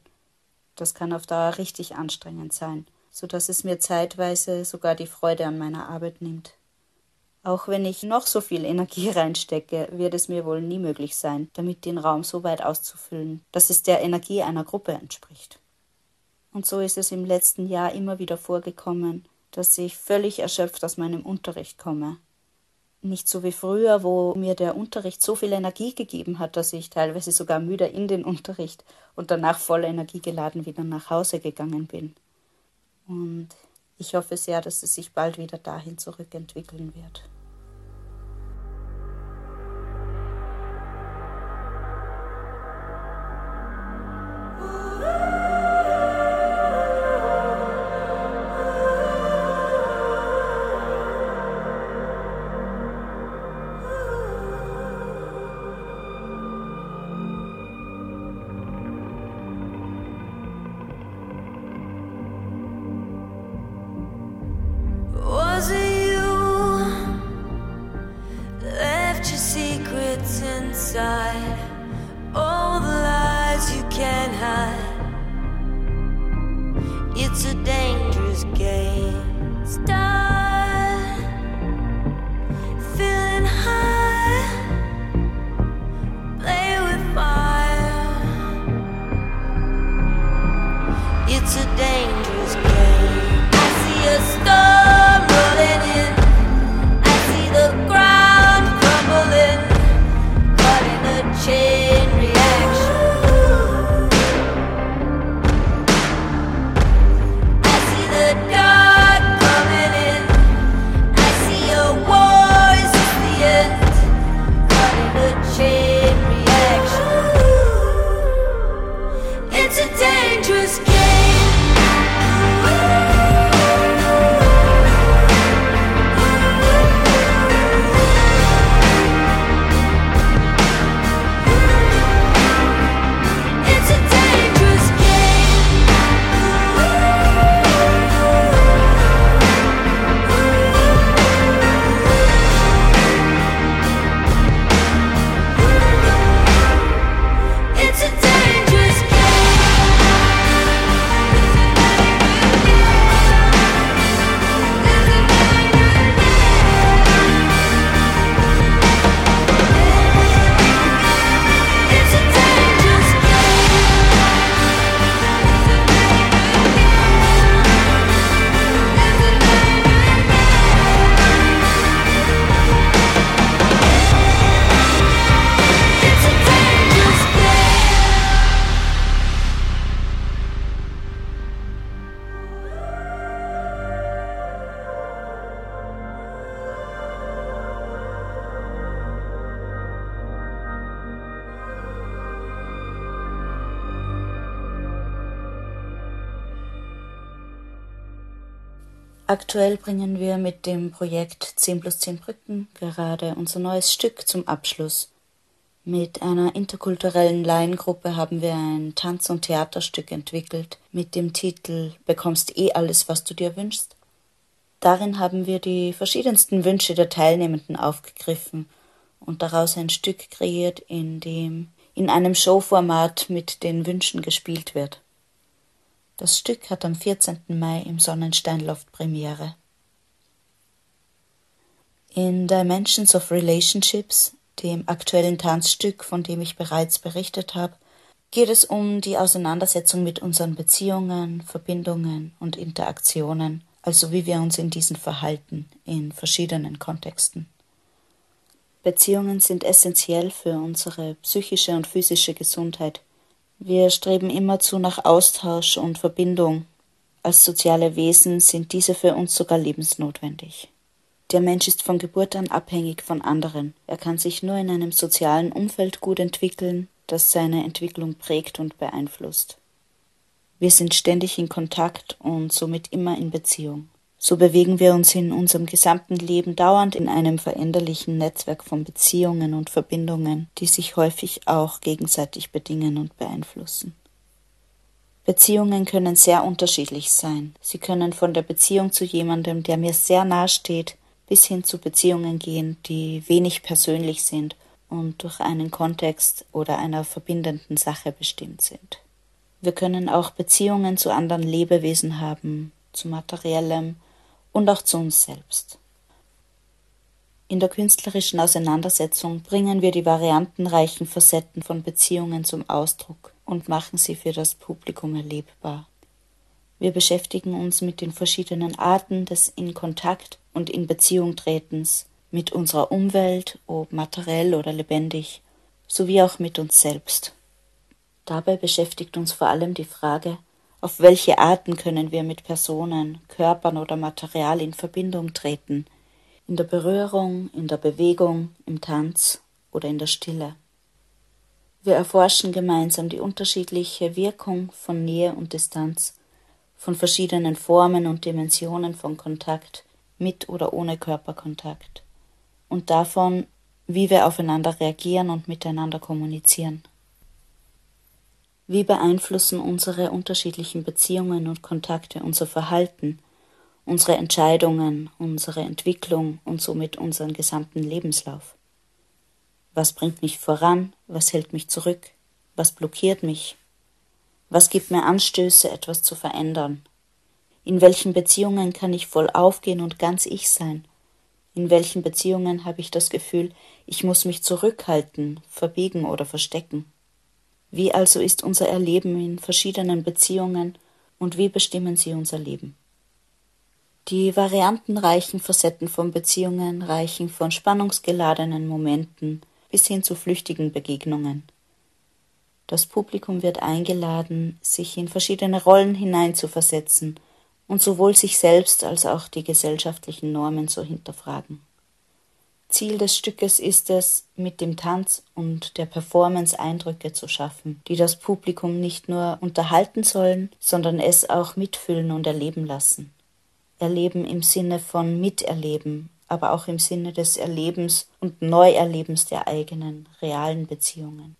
Das kann auf Dauer richtig anstrengend sein, so dass es mir zeitweise sogar die Freude an meiner Arbeit nimmt. Auch wenn ich noch so viel Energie reinstecke, wird es mir wohl nie möglich sein, damit den Raum so weit auszufüllen, dass es der Energie einer Gruppe entspricht. Und so ist es im letzten Jahr immer wieder vorgekommen, dass ich völlig erschöpft aus meinem Unterricht komme. Nicht so wie früher, wo mir der Unterricht so viel Energie gegeben hat, dass ich teilweise sogar müde in den Unterricht und danach voll energiegeladen wieder nach Hause gegangen bin. Und ich hoffe sehr, dass es sich bald wieder dahin zurückentwickeln wird. Aktuell bringen wir mit dem Projekt 10 plus 10 Brücken gerade unser neues Stück zum Abschluss. Mit einer interkulturellen Laiengruppe haben wir ein Tanz- und Theaterstück entwickelt mit dem Titel Bekommst eh alles, was du dir wünschst. Darin haben wir die verschiedensten Wünsche der Teilnehmenden aufgegriffen und daraus ein Stück kreiert, in dem in einem Showformat mit den Wünschen gespielt wird. Das Stück hat am 14. Mai im Sonnensteinloft Premiere. In Dimensions of Relationships, dem aktuellen Tanzstück, von dem ich bereits berichtet habe, geht es um die Auseinandersetzung mit unseren Beziehungen, Verbindungen und Interaktionen, also wie wir uns in diesen verhalten in verschiedenen Kontexten. Beziehungen sind essentiell für unsere psychische und physische Gesundheit. Wir streben immerzu nach Austausch und Verbindung. Als soziale Wesen sind diese für uns sogar lebensnotwendig. Der Mensch ist von Geburt an abhängig von anderen. Er kann sich nur in einem sozialen Umfeld gut entwickeln, das seine Entwicklung prägt und beeinflusst. Wir sind ständig in Kontakt und somit immer in Beziehung. So bewegen wir uns in unserem gesamten Leben dauernd in einem veränderlichen Netzwerk von Beziehungen und Verbindungen, die sich häufig auch gegenseitig bedingen und beeinflussen. Beziehungen können sehr unterschiedlich sein. Sie können von der Beziehung zu jemandem, der mir sehr nahe steht, bis hin zu Beziehungen gehen, die wenig persönlich sind und durch einen Kontext oder einer verbindenden Sache bestimmt sind. Wir können auch Beziehungen zu anderen Lebewesen haben, zu materiellem, und auch zu uns selbst. In der künstlerischen Auseinandersetzung bringen wir die variantenreichen Facetten von Beziehungen zum Ausdruck und machen sie für das Publikum erlebbar. Wir beschäftigen uns mit den verschiedenen Arten des In Kontakt und in Beziehung tretens, mit unserer Umwelt, ob materiell oder lebendig, sowie auch mit uns selbst. Dabei beschäftigt uns vor allem die Frage, auf welche Arten können wir mit Personen, Körpern oder Material in Verbindung treten? In der Berührung, in der Bewegung, im Tanz oder in der Stille. Wir erforschen gemeinsam die unterschiedliche Wirkung von Nähe und Distanz, von verschiedenen Formen und Dimensionen von Kontakt mit oder ohne Körperkontakt und davon, wie wir aufeinander reagieren und miteinander kommunizieren. Wie beeinflussen unsere unterschiedlichen Beziehungen und Kontakte unser Verhalten, unsere Entscheidungen, unsere Entwicklung und somit unseren gesamten Lebenslauf? Was bringt mich voran? Was hält mich zurück? Was blockiert mich? Was gibt mir Anstöße, etwas zu verändern? In welchen Beziehungen kann ich voll aufgehen und ganz ich sein? In welchen Beziehungen habe ich das Gefühl, ich muss mich zurückhalten, verbiegen oder verstecken? Wie also ist unser Erleben in verschiedenen Beziehungen und wie bestimmen sie unser Leben? Die variantenreichen Facetten von Beziehungen reichen von spannungsgeladenen Momenten bis hin zu flüchtigen Begegnungen. Das Publikum wird eingeladen, sich in verschiedene Rollen hineinzuversetzen und sowohl sich selbst als auch die gesellschaftlichen Normen zu hinterfragen. Ziel des Stückes ist es, mit dem Tanz und der Performance Eindrücke zu schaffen, die das Publikum nicht nur unterhalten sollen, sondern es auch mitfühlen und erleben lassen. Erleben im Sinne von Miterleben, aber auch im Sinne des Erlebens und Neuerlebens der eigenen realen Beziehungen.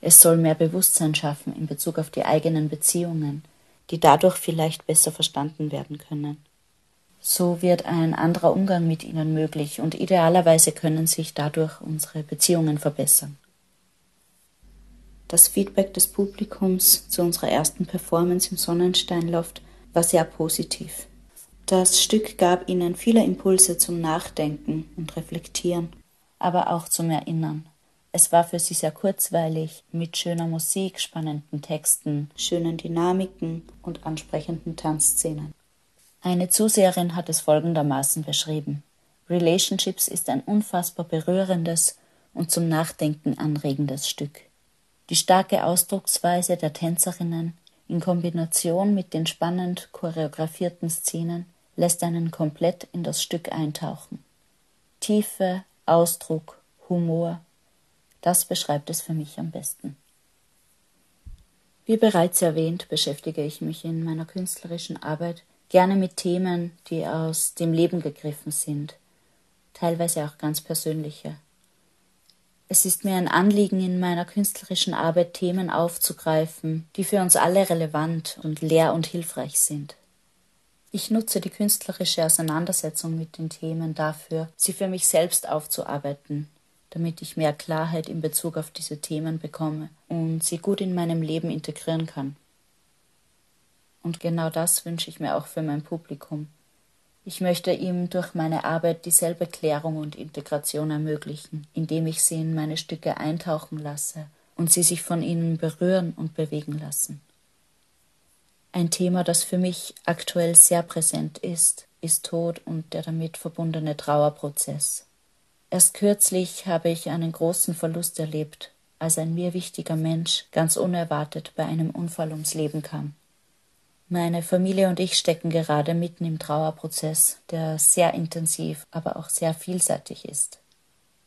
Es soll mehr Bewusstsein schaffen in Bezug auf die eigenen Beziehungen, die dadurch vielleicht besser verstanden werden können. So wird ein anderer Umgang mit ihnen möglich und idealerweise können sich dadurch unsere Beziehungen verbessern. Das Feedback des Publikums zu unserer ersten Performance im Sonnensteinloft war sehr positiv. Das Stück gab ihnen viele Impulse zum Nachdenken und Reflektieren, aber auch zum Erinnern. Es war für sie sehr kurzweilig, mit schöner Musik, spannenden Texten, schönen Dynamiken und ansprechenden Tanzszenen. Eine Zuseherin hat es folgendermaßen beschrieben. Relationships ist ein unfassbar berührendes und zum Nachdenken anregendes Stück. Die starke Ausdrucksweise der Tänzerinnen in Kombination mit den spannend choreografierten Szenen lässt einen komplett in das Stück eintauchen. Tiefe, Ausdruck, Humor, das beschreibt es für mich am besten. Wie bereits erwähnt, beschäftige ich mich in meiner künstlerischen Arbeit gerne mit Themen, die aus dem Leben gegriffen sind, teilweise auch ganz persönliche. Es ist mir ein Anliegen, in meiner künstlerischen Arbeit Themen aufzugreifen, die für uns alle relevant und lehr und hilfreich sind. Ich nutze die künstlerische Auseinandersetzung mit den Themen dafür, sie für mich selbst aufzuarbeiten, damit ich mehr Klarheit in Bezug auf diese Themen bekomme und sie gut in meinem Leben integrieren kann. Und genau das wünsche ich mir auch für mein Publikum, ich möchte ihm durch meine Arbeit dieselbe Klärung und Integration ermöglichen, indem ich sie in meine Stücke eintauchen lasse und sie sich von ihnen berühren und bewegen lassen. Ein Thema, das für mich aktuell sehr präsent ist, ist Tod und der damit verbundene Trauerprozess. Erst kürzlich habe ich einen großen Verlust erlebt, als ein mir wichtiger Mensch ganz unerwartet bei einem Unfall ums Leben kam. Meine Familie und ich stecken gerade mitten im Trauerprozess, der sehr intensiv, aber auch sehr vielseitig ist.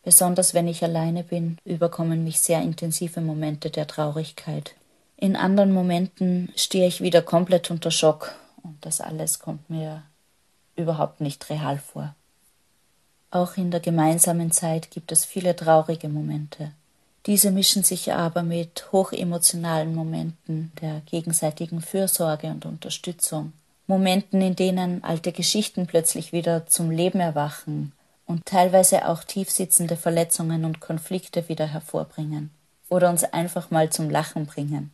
Besonders wenn ich alleine bin, überkommen mich sehr intensive Momente der Traurigkeit. In anderen Momenten stehe ich wieder komplett unter Schock und das alles kommt mir überhaupt nicht real vor. Auch in der gemeinsamen Zeit gibt es viele traurige Momente. Diese mischen sich aber mit hochemotionalen Momenten der gegenseitigen Fürsorge und Unterstützung, Momenten, in denen alte Geschichten plötzlich wieder zum Leben erwachen und teilweise auch tiefsitzende Verletzungen und Konflikte wieder hervorbringen oder uns einfach mal zum Lachen bringen.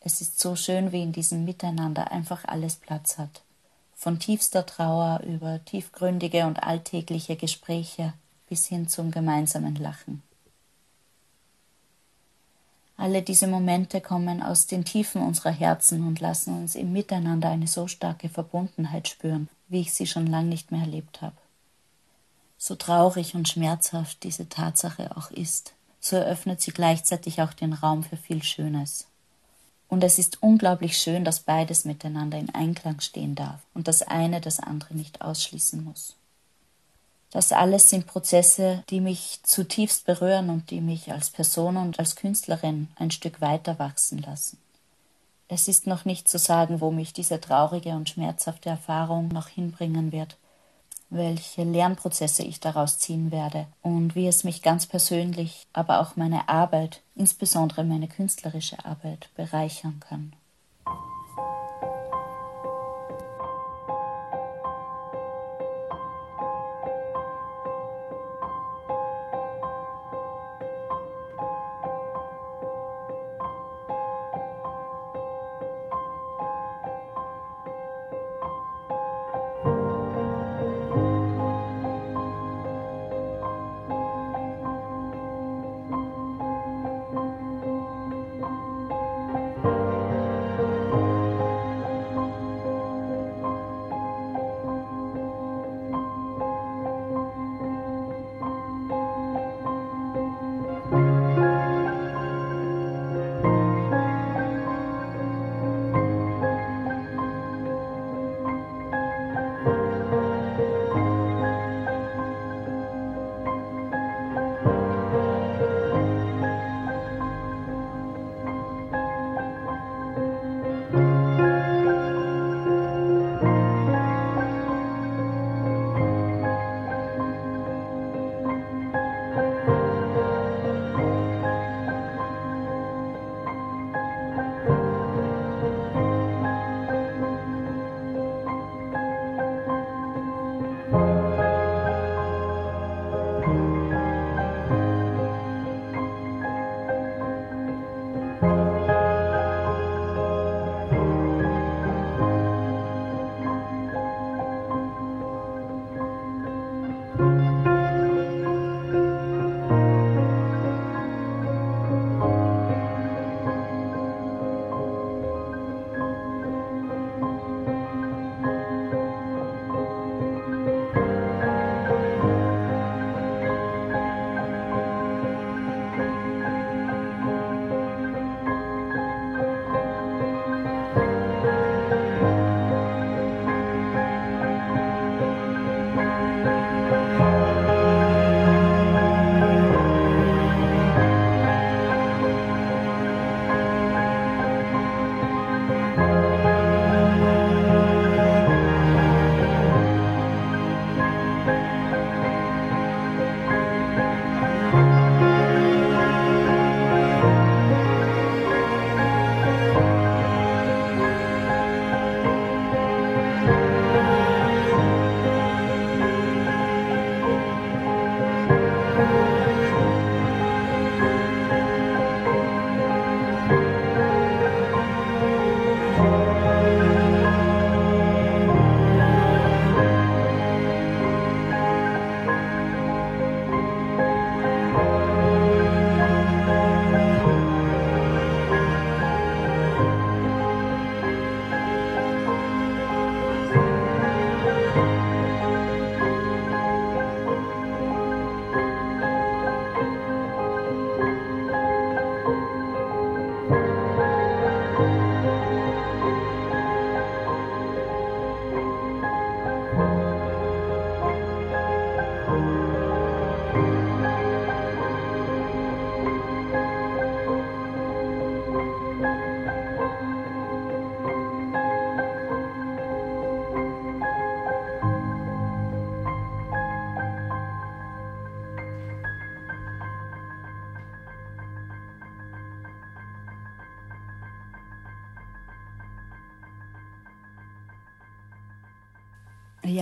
Es ist so schön, wie in diesem Miteinander einfach alles Platz hat. Von tiefster Trauer über tiefgründige und alltägliche Gespräche bis hin zum gemeinsamen Lachen. Alle diese Momente kommen aus den Tiefen unserer Herzen und lassen uns im Miteinander eine so starke Verbundenheit spüren, wie ich sie schon lange nicht mehr erlebt habe. So traurig und schmerzhaft diese Tatsache auch ist, so eröffnet sie gleichzeitig auch den Raum für viel Schönes. Und es ist unglaublich schön, dass beides miteinander in Einklang stehen darf und das eine das andere nicht ausschließen muss. Das alles sind Prozesse, die mich zutiefst berühren und die mich als Person und als Künstlerin ein Stück weiter wachsen lassen. Es ist noch nicht zu sagen, wo mich diese traurige und schmerzhafte Erfahrung noch hinbringen wird, welche Lernprozesse ich daraus ziehen werde und wie es mich ganz persönlich, aber auch meine Arbeit, insbesondere meine künstlerische Arbeit, bereichern kann.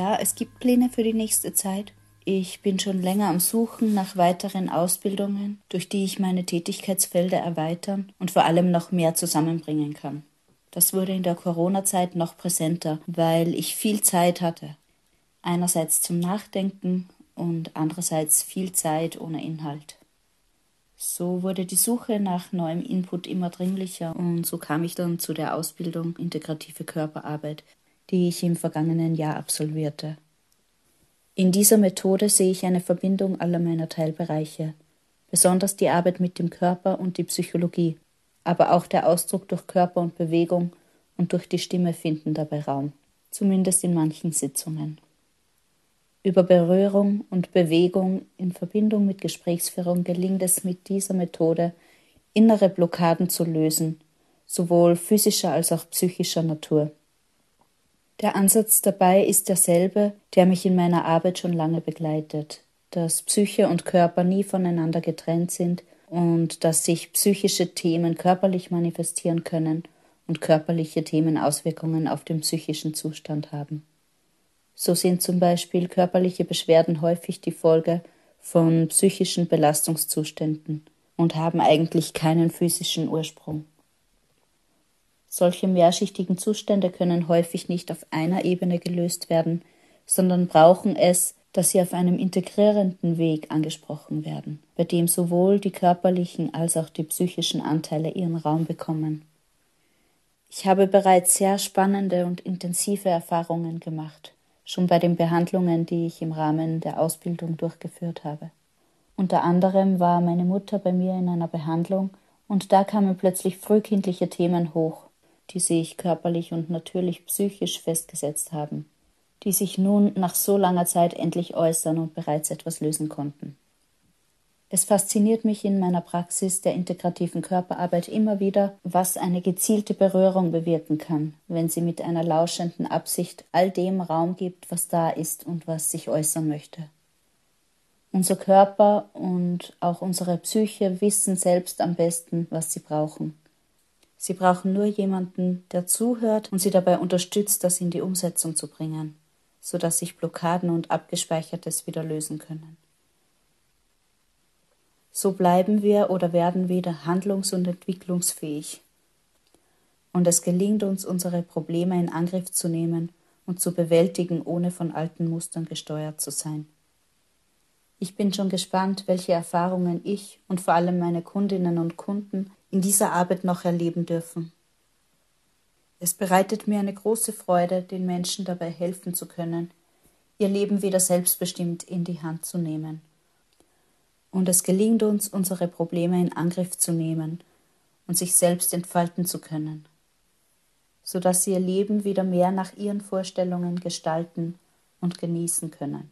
Ja, es gibt Pläne für die nächste Zeit. Ich bin schon länger am Suchen nach weiteren Ausbildungen, durch die ich meine Tätigkeitsfelder erweitern und vor allem noch mehr zusammenbringen kann. Das wurde in der Corona-Zeit noch präsenter, weil ich viel Zeit hatte. Einerseits zum Nachdenken und andererseits viel Zeit ohne Inhalt. So wurde die Suche nach neuem Input immer dringlicher und so kam ich dann zu der Ausbildung Integrative Körperarbeit, die ich im vergangenen Jahr absolvierte. In dieser Methode sehe ich eine Verbindung aller meiner Teilbereiche, besonders die Arbeit mit dem Körper und die Psychologie, aber auch der Ausdruck durch Körper und Bewegung und durch die Stimme finden dabei Raum, zumindest in manchen Sitzungen. Über Berührung und Bewegung in Verbindung mit Gesprächsführung gelingt es mit dieser Methode, innere Blockaden zu lösen, sowohl physischer als auch psychischer Natur. Der Ansatz dabei ist derselbe, der mich in meiner Arbeit schon lange begleitet, dass Psyche und Körper nie voneinander getrennt sind und dass sich psychische Themen körperlich manifestieren können und körperliche Themen Auswirkungen auf den psychischen Zustand haben. So sind zum Beispiel körperliche Beschwerden häufig die Folge von psychischen Belastungszuständen und haben eigentlich keinen physischen Ursprung. Solche mehrschichtigen Zustände können häufig nicht auf einer Ebene gelöst werden, sondern brauchen es, dass sie auf einem integrierenden Weg angesprochen werden, bei dem sowohl die körperlichen als auch die psychischen Anteile ihren Raum bekommen. Ich habe bereits sehr spannende und intensive Erfahrungen gemacht, schon bei den Behandlungen, die ich im Rahmen der Ausbildung durchgeführt habe. Unter anderem war meine Mutter bei mir in einer Behandlung und da kamen plötzlich frühkindliche Themen hoch, die sich körperlich und natürlich psychisch festgesetzt haben, die sich nun nach so langer Zeit endlich äußern und bereits etwas lösen konnten. Es fasziniert mich in meiner Praxis der integrativen Körperarbeit immer wieder, was eine gezielte Berührung bewirken kann, wenn sie mit einer lauschenden Absicht all dem Raum gibt, was da ist und was sich äußern möchte. Unser Körper und auch unsere Psyche wissen selbst am besten, was sie brauchen. Sie brauchen nur jemanden, der zuhört und sie dabei unterstützt, das in die Umsetzung zu bringen, sodass sich Blockaden und Abgespeichertes wieder lösen können. So bleiben wir oder werden wieder handlungs- und entwicklungsfähig. Und es gelingt uns, unsere Probleme in Angriff zu nehmen und zu bewältigen, ohne von alten Mustern gesteuert zu sein. Ich bin schon gespannt, welche Erfahrungen ich und vor allem meine Kundinnen und Kunden in dieser Arbeit noch erleben dürfen. Es bereitet mir eine große Freude, den Menschen dabei helfen zu können, ihr Leben wieder selbstbestimmt in die Hand zu nehmen. Und es gelingt uns, unsere Probleme in Angriff zu nehmen und sich selbst entfalten zu können, sodass sie ihr Leben wieder mehr nach ihren Vorstellungen gestalten und genießen können.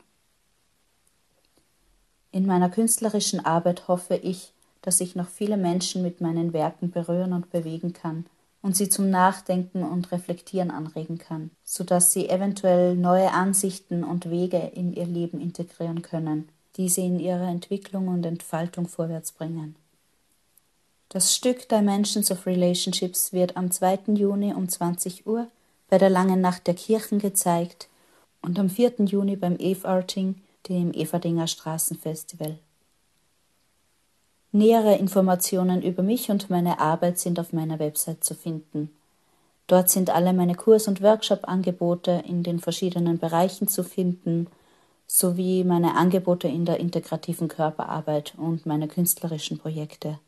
In meiner künstlerischen Arbeit hoffe ich, dass ich noch viele Menschen mit meinen Werken berühren und bewegen kann und sie zum Nachdenken und Reflektieren anregen kann, sodass sie eventuell neue Ansichten und Wege in ihr Leben integrieren können, die sie in ihrer Entwicklung und Entfaltung vorwärts bringen. Das Stück Dimensions of Relationships wird am 2. Juni um 20 Uhr bei der Langen Nacht der Kirchen gezeigt und am 4. Juni beim Evarting dem Everdinger Straßenfestival. Nähere Informationen über mich und meine Arbeit sind auf meiner Website zu finden. Dort sind alle meine Kurs- und Workshop-Angebote in den verschiedenen Bereichen zu finden, sowie meine Angebote in der integrativen Körperarbeit und meine künstlerischen Projekte.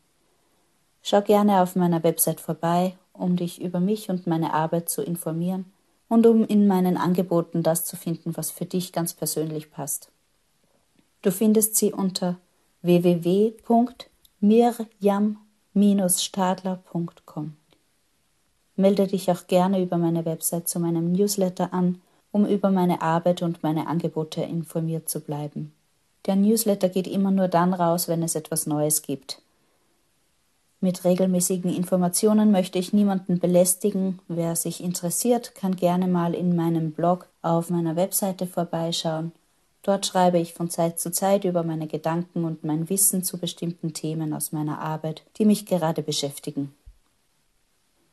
Schau gerne auf meiner Website vorbei, um dich über mich und meine Arbeit zu informieren und um in meinen Angeboten das zu finden, was für dich ganz persönlich passt. Du findest sie unter www.mirjam-stadler.com. Melde dich auch gerne über meine Website zu meinem Newsletter an, um über meine Arbeit und meine Angebote informiert zu bleiben. Der Newsletter geht immer nur dann raus, wenn es etwas Neues gibt. Mit regelmäßigen Informationen möchte ich niemanden belästigen. Wer sich interessiert, kann gerne mal in meinem Blog auf meiner Webseite vorbeischauen Dort schreibe ich von Zeit zu Zeit über meine Gedanken und mein Wissen zu bestimmten Themen aus meiner Arbeit, die mich gerade beschäftigen.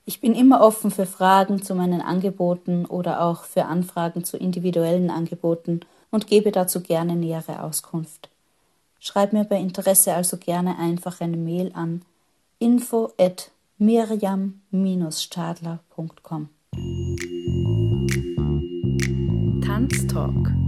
Ich bin immer offen für Fragen zu meinen Angeboten oder auch für Anfragen zu individuellen Angeboten und gebe dazu gerne nähere Auskunft. Schreib mir bei Interesse also gerne einfach eine Mail an info at miriam-stadler.com. Tanztalk.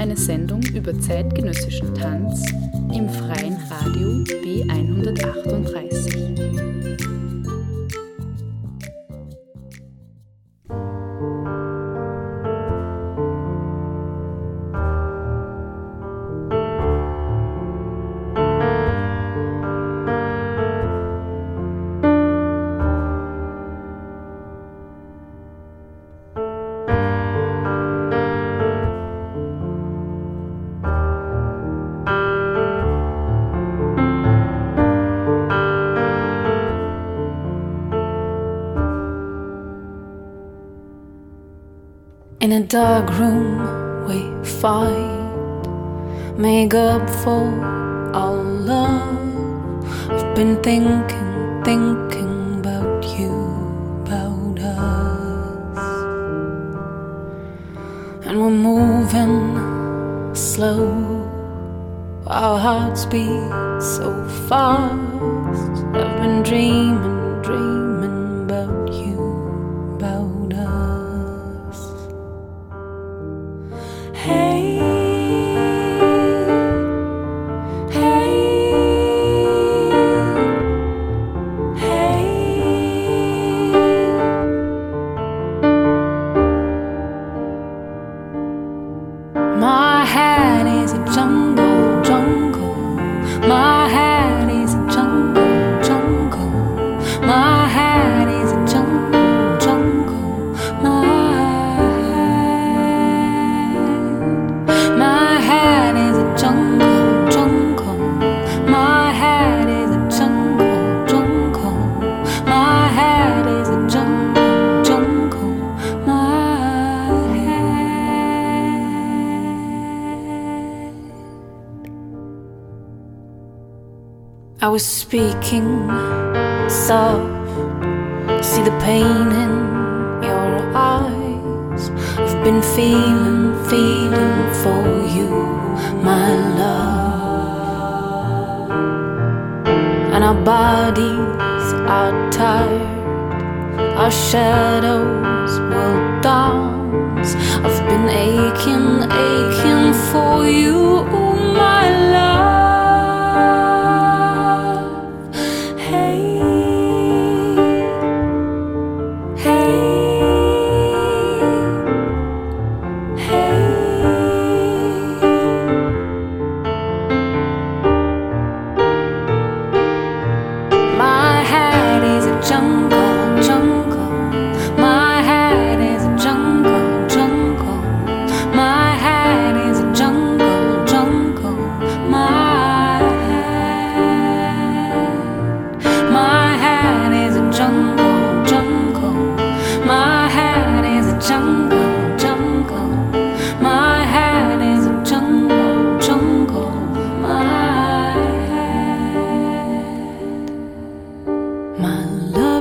Eine Sendung über zeitgenössischen Tanz im freien Radio B138. In a dark room, we fight, make up for our love. I've been thinking, thinking about you, about us. And we're moving slow, our hearts beat so fast. I've been dreaming,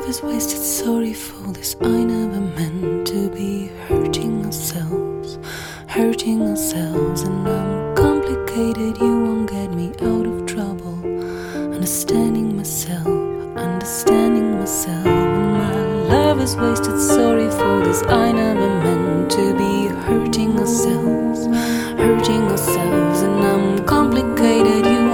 is wasted, sorry for this. I never meant to be hurting ourselves, hurting ourselves. And I'm complicated, you won't get me out of trouble. Understanding myself, understanding myself. And my love is wasted, sorry for this. I never meant to be hurting ourselves, hurting ourselves. And I'm complicated, you